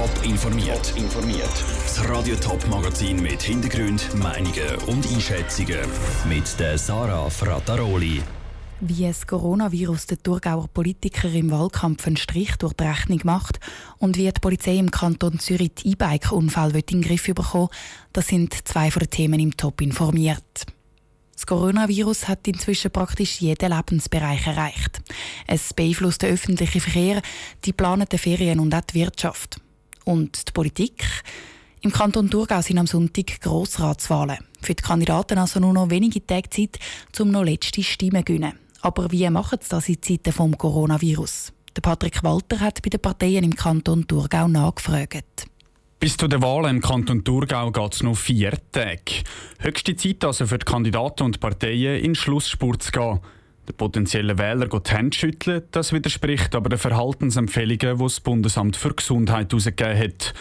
Top informiert. informiert. Das Radio Top Magazin mit Hintergrund, Meinungen und Einschätzungen mit der Sarah Frataroli. Wie das Coronavirus der Thurgauer Politiker im Wahlkampf einen Strich durch die Rechnung macht und wie die Polizei im Kanton Zürich die E-Bike-Unfall in den Griff bekommen, das sind zwei von den Themen im Top informiert. Das Coronavirus hat inzwischen praktisch jeden Lebensbereich erreicht. Es beeinflusst den öffentlichen Verkehr, die planeten Ferien und auch die Wirtschaft. Und die Politik? Im Kanton Thurgau sind am Sonntag Grossratswahlen. Für die Kandidaten also nur noch wenige Tage Zeit, um noch letzte Stimmen zu gewinnen. Aber wie machen sie das in Zeiten des Coronavirus? Patrick Walter hat bei den Parteien im Kanton Thurgau nachgefragt. Bis zu den Wahlen im Kanton Thurgau geht es noch vier Tage. Höchste Zeit also für die Kandidaten und Parteien in Schlussspurt zu gehen. Der potenzielle Wähler geht die Hände schütteln, das widerspricht aber den Verhaltensempfehlungen, die das Bundesamt für Gesundheit herausgegeben hat.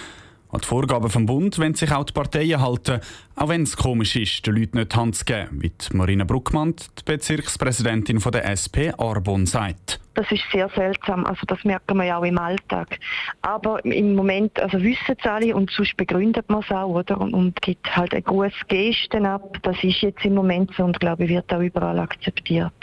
An die Vorgaben vom Bund wollen sich auch die Parteien halten, auch wenn es komisch ist, den Leuten nicht die Hand zu geben, wie Marina Bruckmann, die Bezirkspräsidentin der SP Arbon, sagt. Das ist sehr seltsam, also das merken wir ja auch im Alltag. Aber im Moment, also wissen es alle und sonst begründet man es auch, oder? Und, und gibt halt ein gutes Gesten ab. Das ist jetzt im Moment so und glaube ich wird auch überall akzeptiert.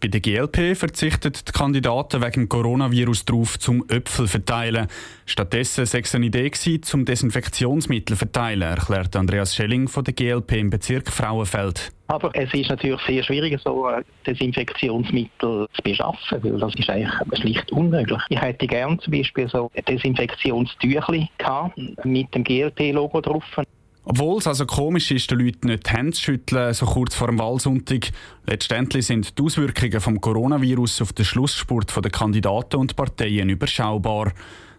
Bei der GLP verzichten die Kandidaten wegen Coronavirus darauf, zum Äpfel verteilen. Stattdessen sei es eine Idee gewesen, zum Desinfektionsmittel verteilen, erklärt Andreas Schelling von der GLP im Bezirk Frauenfeld. Aber es ist natürlich sehr schwierig, so Desinfektionsmittel zu beschaffen, weil das ist eigentlich schlicht unmöglich. Ich hätte gerne zum Beispiel so ein Desinfektionstüchli mit dem GLP-Logo drauf. Obwohl es also komisch ist, den Leuten nicht die Hände zu schütteln, so kurz vor dem Wahlsonntag, letztendlich sind die Auswirkungen vom Coronavirus auf den Schlussspurt der Kandidaten und Parteien überschaubar.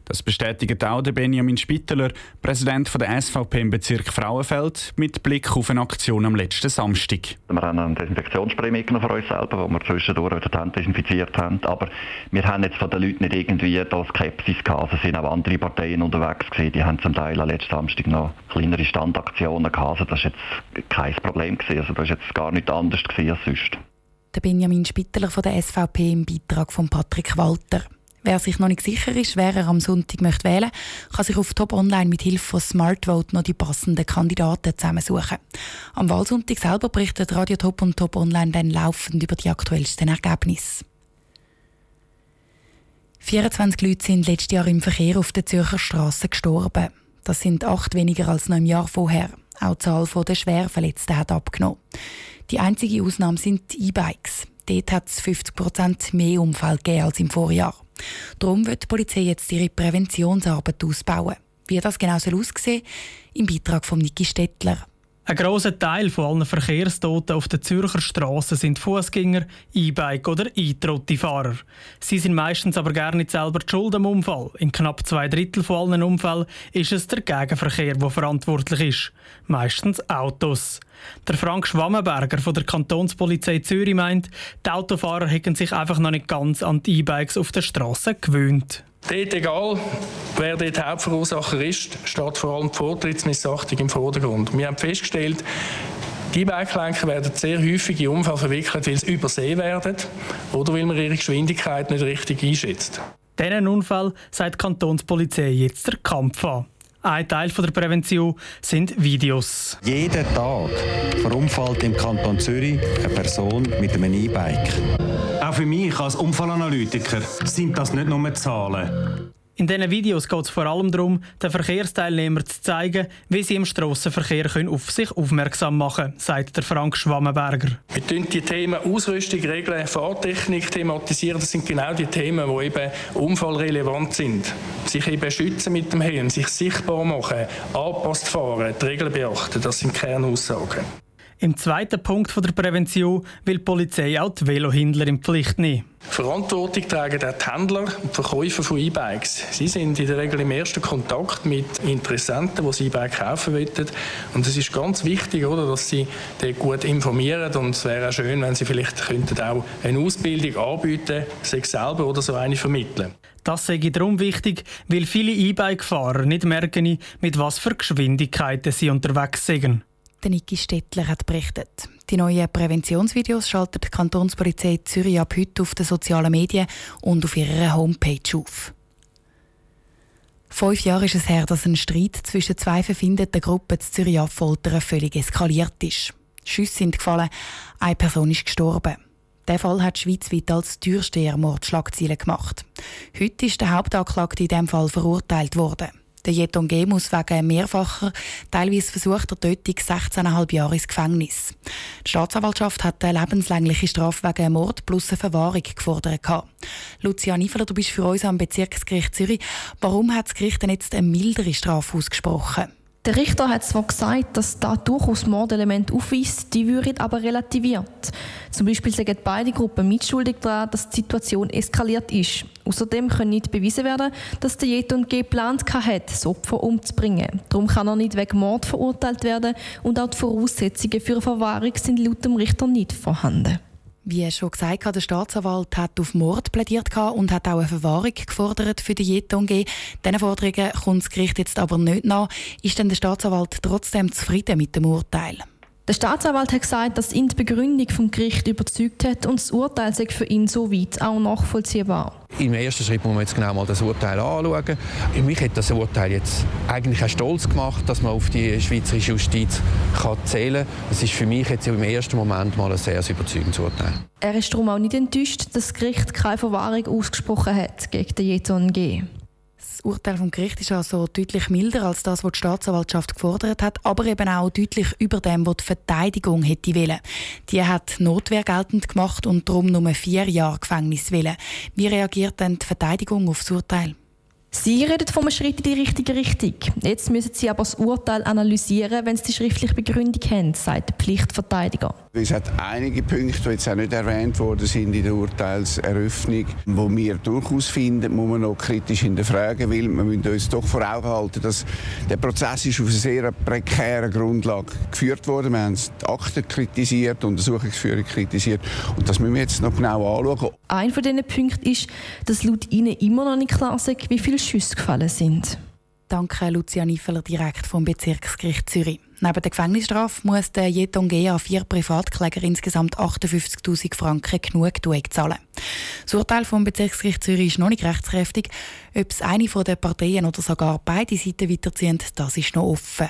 Das bestätigt auch der Benjamin Spitteler, Präsident der SVP im Bezirk Frauenfeld, mit Blick auf eine Aktion am letzten Samstag. Wir haben einen Desinfektionsspray mitgenommen für uns selber, wo wir zwischendurch wieder die Hände desinfiziert haben. Aber wir haben jetzt von den Leuten nicht irgendwie da Skepsis gehabt. Es sind auch andere Parteien unterwegs gewesen. Die haben zum Teil am letzten Samstag noch kleinere Standaktionen gehabt. Also das war jetzt kein Problem gewesen. Also das war jetzt gar nicht anders gewesen als sonst. Der Benjamin Spitteler von der SVP im Beitrag von Patrick Walter. Wer sich noch nicht sicher ist, wer er am Sonntag möchte wählen kann sich auf Top Online mit Hilfe von Smartvote noch die passenden Kandidaten zusammensuchen. Am Wahlsonntag selber berichtet Radio Top und Top Online dann laufend über die aktuellsten Ergebnisse. 24 Leute sind letztes Jahr im Verkehr auf den Zürcher Straßen gestorben. Das sind acht weniger als noch im Jahr vorher. Auch die Zahl der Schwerverletzten hat abgenommen. Die einzige Ausnahme sind E-Bikes. Dort hat es 50% mehr Unfälle gegeben als im Vorjahr. Darum wird die Polizei jetzt ihre Präventionsarbeit ausbauen. Wie das genau soll aussehen im Beitrag von Niki Stettler. Ein grosser Teil von allen Verkehrstoten auf den Zürcher Straßen sind Fußgänger, E-Bike oder E-Trotti-Fahrer. Sie sind meistens aber gar nicht selber die Schuld am Unfall. In knapp zwei Drittel von allen Unfällen ist es der Gegenverkehr, der verantwortlich ist. Meistens Autos. Der Frank Schwammenberger von der Kantonspolizei Zürich meint, die Autofahrer hätten sich einfach noch nicht ganz an die E-Bikes auf der Straße gewöhnt. Dort, egal wer dort Hauptverursacher ist, steht vor allem die Vortrittsmissachtung im Vordergrund. Wir haben festgestellt, die Bikelenker werden sehr häufig in Unfall verwickelt, weil sie übersehen werden oder weil man ihre Geschwindigkeit nicht richtig einschätzt. Diesen Unfall sagt die Kantonspolizei jetzt der Kampf an. Ein Teil der Prävention sind Videos. Jeden Tag verunfallt im Kanton Zürich eine Person mit einem E-Bike. Auch für mich als Unfallanalytiker sind das nicht nur Zahlen. In diesen Videos geht es vor allem darum, den Verkehrsteilnehmern zu zeigen, wie sie im Strassenverkehr auf sich aufmerksam machen können, sagt der Frank Schwammenberger. Wir tun die Themen Ausrüstung, Regeln, Fahrtechnik thematisieren. Das sind genau die Themen, die eben unfallrelevant sind. Sich eben schützen mit dem Helm, sich sichtbar machen, angepasst fahren, die Regeln beachten, das sind Kernaussagen. Im zweiten Punkt der Prävention will die Polizei auch die Velohändler in Pflicht nehmen. Verantwortung tragen auch die Händler und Verkäufer von E-Bikes. Sie sind in der Regel im ersten Kontakt mit Interessenten, die E-Bike kaufen wollen. Und es ist ganz wichtig, oder, dass sie dort gut informieren. Und es wäre auch schön, wenn sie vielleicht könnten auch eine Ausbildung anbieten, sich selber oder so eine vermitteln. Das sei darum wichtig, weil viele E-Bike-Fahrer nicht merken, mit was für Geschwindigkeiten sie unterwegs sind. Der Niki Stettler hat berichtet. Die neuen Präventionsvideos schaltet die Kantonspolizei Zürich ab heute auf den sozialen Medien und auf ihrer Homepage auf. Fünf Jahre ist es her, dass ein Streit zwischen zwei verfindeten Gruppen zu Zürich Affoltern völlig eskaliert ist. Schüsse sind gefallen, eine Person ist gestorben. Der Fall hat schweizweit als Türstehermord Schlagzeilen gemacht. Heute ist der Hauptanklagte in diesem Fall verurteilt worden. Der Jeton G. muss wegen mehrfacher, teilweise versuchter Tötung 16,5 Jahre ins Gefängnis. Die Staatsanwaltschaft hat eine lebenslängliche Strafe wegen Mord plus eine Verwahrung gefordert. Lucia Niefeler, du bist für uns am Bezirksgericht Zürich. Warum hat das Gericht denn jetzt eine mildere Strafe ausgesprochen? Der Richter hat zwar gesagt, dass da durchaus Mordelement aufweist, die würden aber relativiert. Zum Beispiel sagen beide Gruppen mitschuldig daran, dass die Situation eskaliert ist. Außerdem können nicht bewiesen werden, dass der Jeton geplant hat, das Opfer umzubringen. Darum kann er nicht wegen Mord verurteilt werden und auch die Voraussetzungen für eine Verwahrung sind laut dem Richter nicht vorhanden. Wie schon gesagt, der Staatsanwalt hat auf Mord plädiert und hat auch eine Verwahrung gefordert für die Jetonge. Diesen Forderungen kommt das Gericht jetzt aber nicht nach. Ist denn der Staatsanwalt trotzdem zufrieden mit dem Urteil? Der Staatsanwalt hat gesagt, dass ihn die Begründung vom Gericht überzeugt hat und das Urteil sei für ihn so weit auch nachvollziehbar. Im ersten Schritt muss man jetzt genau mal das Urteil anschauen. Mich hat das Urteil jetzt eigentlich auch stolz gemacht, dass man auf die schweizerische Justiz kann zählen kann. Das ist für mich jetzt im ersten Moment mal ein sehr überzeugendes Urteil. Er ist darum auch nicht enttäuscht, dass das Gericht keine Verwahrung ausgesprochen hat gegen den Jeton G. Das Urteil vom Gericht ist also deutlich milder als das, was die Staatsanwaltschaft gefordert hat, aber eben auch deutlich über dem, was die Verteidigung hätte wollen. Die hat Notwehr geltend gemacht und darum nur vier Jahre Gefängnis wollen. Wie reagiert denn die Verteidigung auf das Urteil? Sie reden von einem Schritt in die richtige Richtung. Jetzt müssen Sie aber das Urteil analysieren, wenn Sie die schriftliche Begründung haben, sagt der Pflichtverteidiger. Es hat einige Punkte, die jetzt auch nicht erwähnt worden sind in der Urteilseröffnung, wo wir durchaus finden, muss man noch kritisch hinterfragen, weil wir müssen uns doch vor Augen halten, dass der Prozess ist auf einer sehr prekären Grundlage geführt wurde. Wir haben die Akten kritisiert, die Untersuchungsführung kritisiert und das müssen wir jetzt noch genau anschauen. Ein von diesen Punkten ist, dass laut Ihnen immer noch nicht klar ist, wie viele Schüsse gefallen sind. Danke, Lucia Niffeler, direkt vom Bezirksgericht Zürich. Neben der Gefängnisstrafe muss der Jeton an vier Privatkläger insgesamt 58.000 Franken Genugtuung zahlen. Das Urteil vom Bezirksgericht Zürich ist noch nicht rechtskräftig. Ob es eine der Parteien oder sogar beide Seiten weiterziehen, das ist noch offen.